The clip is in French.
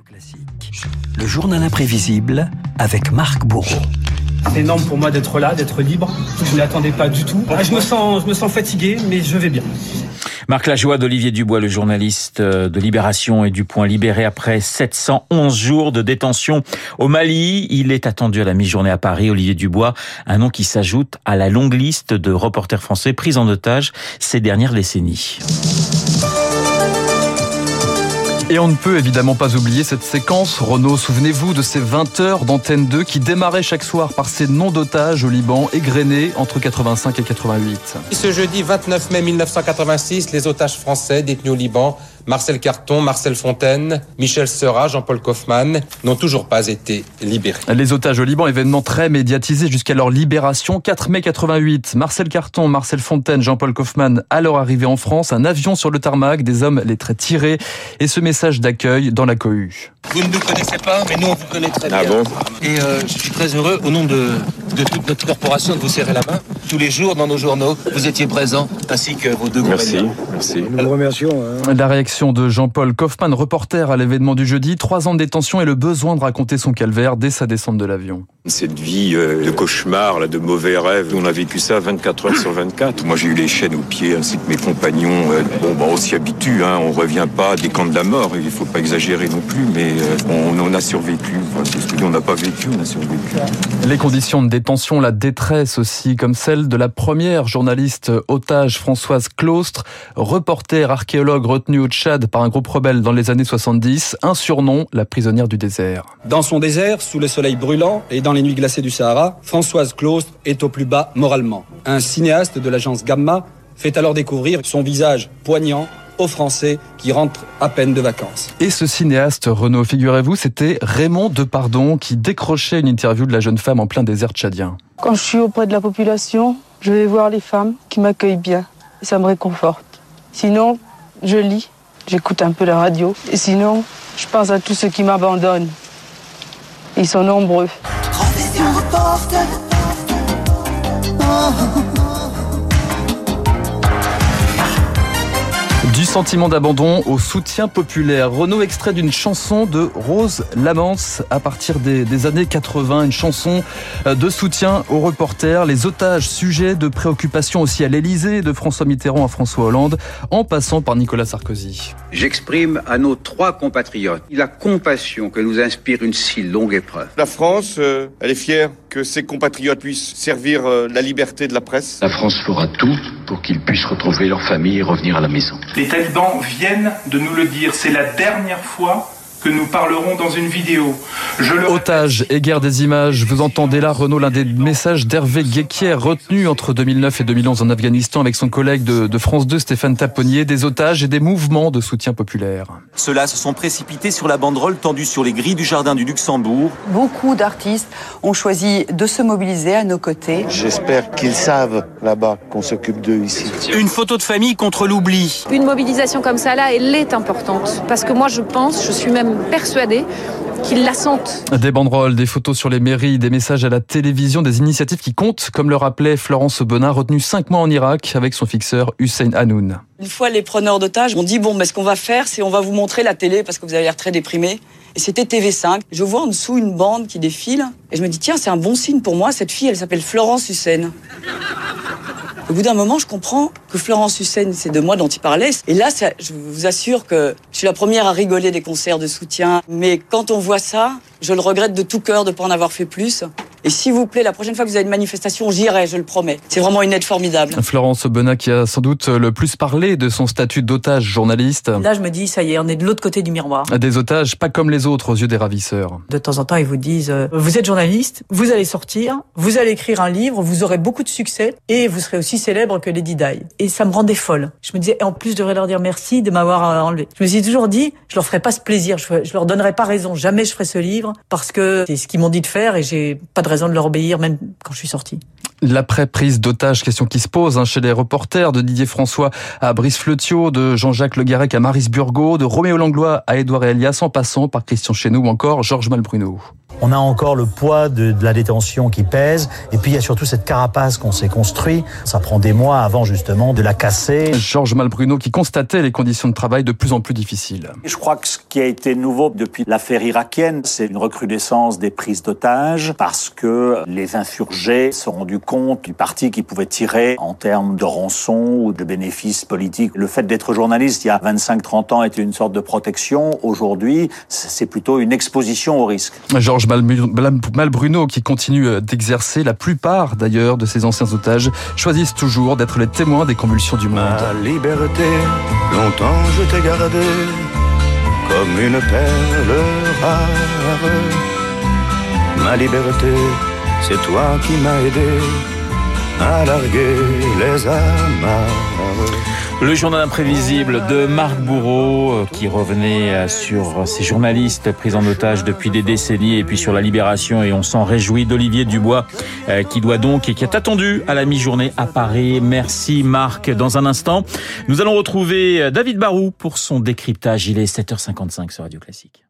Classique, le journal imprévisible avec Marc Bourreau. C'est énorme pour moi d'être là, d'être libre. Je ne l'attendais pas du tout. Ah, je me sens, je me sens fatigué, mais je vais bien. Marc Lajoie d'Olivier Dubois, le journaliste euh, de Libération et du Point libéré après 711 jours de détention au Mali. Il est attendu à la mi-journée à Paris. Olivier Dubois, un nom qui s'ajoute à la longue liste de reporters français pris en otage ces dernières décennies. Et on ne peut évidemment pas oublier cette séquence. Renaud, souvenez-vous de ces 20 heures d'antenne 2 qui démarraient chaque soir par ces noms d'otages au Liban égrenés entre 85 et 88. Ce jeudi 29 mai 1986, les otages français détenus au Liban Marcel Carton, Marcel Fontaine, Michel Seurat, Jean-Paul Kaufmann n'ont toujours pas été libérés. Les otages au Liban, événement très médiatisé jusqu'à leur libération. 4 mai 88, Marcel Carton, Marcel Fontaine, Jean-Paul Kaufmann, à leur arrivée en France, un avion sur le tarmac, des hommes les traits tirés et ce message d'accueil dans la cohue. Vous ne nous connaissez pas, mais nous on vous connaît très ah bien. Et euh, je suis très heureux, au nom de, de toute notre corporation, de vous serrer la main. Tous les jours dans nos journaux, vous étiez présents, ainsi que vos deux Merci, merci. Nous vous remercions. Hein. La réaction de Jean-Paul Kaufmann, reporter à l'événement du jeudi, trois ans de détention et le besoin de raconter son calvaire dès sa descente de l'avion. Cette vie euh, de cauchemar, là, de mauvais rêves, on a vécu ça 24 heures sur 24. Moi j'ai eu les chaînes aux pieds ainsi que mes compagnons. Euh, bon, bah, on s'y habitue, hein, on revient pas des camps de la mort, il faut pas exagérer non plus, mais euh, on, on, a survécu. Enfin, c'est ce que on n'a pas vécu, on a survécu. Les conditions de détention, la détresse aussi, comme celle de la première journaliste otage Françoise Claustre, reporter archéologue retenue au Tchad par un groupe rebelle dans les années 70, un surnom, la prisonnière du désert. Dans son désert, sous le soleil brûlant et dans les nuits glacées du Sahara, Françoise Claustre est au plus bas moralement. Un cinéaste de l'agence Gamma fait alors découvrir son visage poignant aux Français qui rentrent à peine de vacances. Et ce cinéaste, Renaud, figurez-vous, c'était Raymond Depardon qui décrochait une interview de la jeune femme en plein désert tchadien. Quand je suis auprès de la population, je vais voir les femmes qui m'accueillent bien. Et ça me réconforte. Sinon, je lis, j'écoute un peu la radio. Et sinon, je pense à tous ceux qui m'abandonnent. Ils sont nombreux. You're after. Oh. Du sentiment d'abandon au soutien populaire. Renaud extrait d'une chanson de Rose Lamance à partir des, des, années 80, une chanson de soutien aux reporters, les otages, sujets de préoccupation aussi à l'Elysée, de François Mitterrand à François Hollande, en passant par Nicolas Sarkozy. J'exprime à nos trois compatriotes la compassion que nous inspire une si longue épreuve. La France, euh, elle est fière que ses compatriotes puissent servir euh, la liberté de la presse. La France fera tout pour qu'ils puissent retrouver leur famille et revenir à la maison. Les talibans viennent de nous le dire. C'est la dernière fois que nous parlerons dans une vidéo. Je le... Otage et guerre des images. Vous entendez là, Renaud, l'un des messages d'Hervé Guéquier retenu entre 2009 et 2011 en Afghanistan avec son collègue de, de France 2, Stéphane Taponnier, des otages et des mouvements de soutien populaire. Ceux-là se sont précipités sur la banderole tendue sur les grilles du jardin du Luxembourg. Beaucoup d'artistes ont choisi de se mobiliser à nos côtés. J'espère qu'ils savent là-bas qu'on s'occupe d'eux ici. Une photo de famille contre l'oubli. Une mobilisation comme ça là, elle est importante parce que moi je pense, je suis même persuadée qu'ils la sentent. Des banderoles, des photos sur les mairies, des messages à la télévision, des initiatives qui comptent, comme le rappelait Florence Benin, retenue cinq mois en Irak avec son fixeur Hussein Hanoun. Une fois les preneurs d'otages ont dit bon, mais ce qu'on va faire, c'est on va vous montrer la télé parce que vous avez l'air très déprimé. Et c'était TV5. Je vois en dessous une bande qui défile et je me dis tiens, c'est un bon signe pour moi. Cette fille, elle s'appelle Florence Hussein. Au bout d'un moment, je comprends que Florence Hussein, c'est de moi dont il parlait. Et là, ça, je vous assure que je suis la première à rigoler des concerts de soutien. Mais quand on voit ça, je le regrette de tout cœur de ne pas en avoir fait plus. Et s'il vous plaît, la prochaine fois que vous avez une manifestation, j'irai, je le promets. C'est vraiment une aide formidable. Florence Benin qui a sans doute le plus parlé de son statut d'otage journaliste. Là, je me dis, ça y est, on est de l'autre côté du miroir. Des otages pas comme les autres aux yeux des ravisseurs. De temps en temps, ils vous disent, euh, vous êtes journaliste, vous allez sortir, vous allez écrire un livre, vous aurez beaucoup de succès et vous serez aussi célèbre que Lady Di. Et ça me rendait folle. Je me disais, et en plus, je devrais leur dire merci de m'avoir enlevé. Je me suis toujours dit, je leur ferai pas ce plaisir, je, je leur donnerai pas raison. Jamais je ferai ce livre parce que c'est ce qu'ils m'ont dit de faire et j'ai pas de de leur obéir, même quand je suis. L'après-prise d'otage, question qui se pose hein, chez les reporters, de Didier François à Brice Fleutiot, de Jean-Jacques Le Garec à Maris Burgot, de Roméo Langlois à Édouard Elias, en passant par Christian Chenou ou encore Georges Malbruno. On a encore le poids de, de la détention qui pèse. Et puis il y a surtout cette carapace qu'on s'est construit. Ça prend des mois avant justement de la casser. Georges Malbruno qui constatait les conditions de travail de plus en plus difficiles. Je crois que ce qui a été nouveau depuis l'affaire irakienne, c'est une recrudescence des prises d'otages parce que les insurgés se sont rendus compte du parti qu'ils pouvaient tirer en termes de rançon ou de bénéfices politiques. Le fait d'être journaliste il y a 25-30 ans était une sorte de protection. Aujourd'hui, c'est plutôt une exposition au risque. Georges Malbruno qui continue euh, d'exercer. La plupart d'ailleurs de ces anciens otages choisissent toujours d'être les témoins des convulsions du monde. Ma liberté, longtemps je t'ai gardé comme une perle rare. Ma liberté, c'est toi qui m'as aidé à larguer les amarres. Le journal imprévisible de Marc Bourreau euh, qui revenait euh, sur ces journalistes pris en otage depuis des décennies et puis sur la libération et on s'en réjouit d'Olivier Dubois euh, qui doit donc et qui est attendu à la mi-journée à Paris. Merci Marc. Dans un instant, nous allons retrouver David Barou pour son décryptage. Il est 7h55 sur Radio Classique.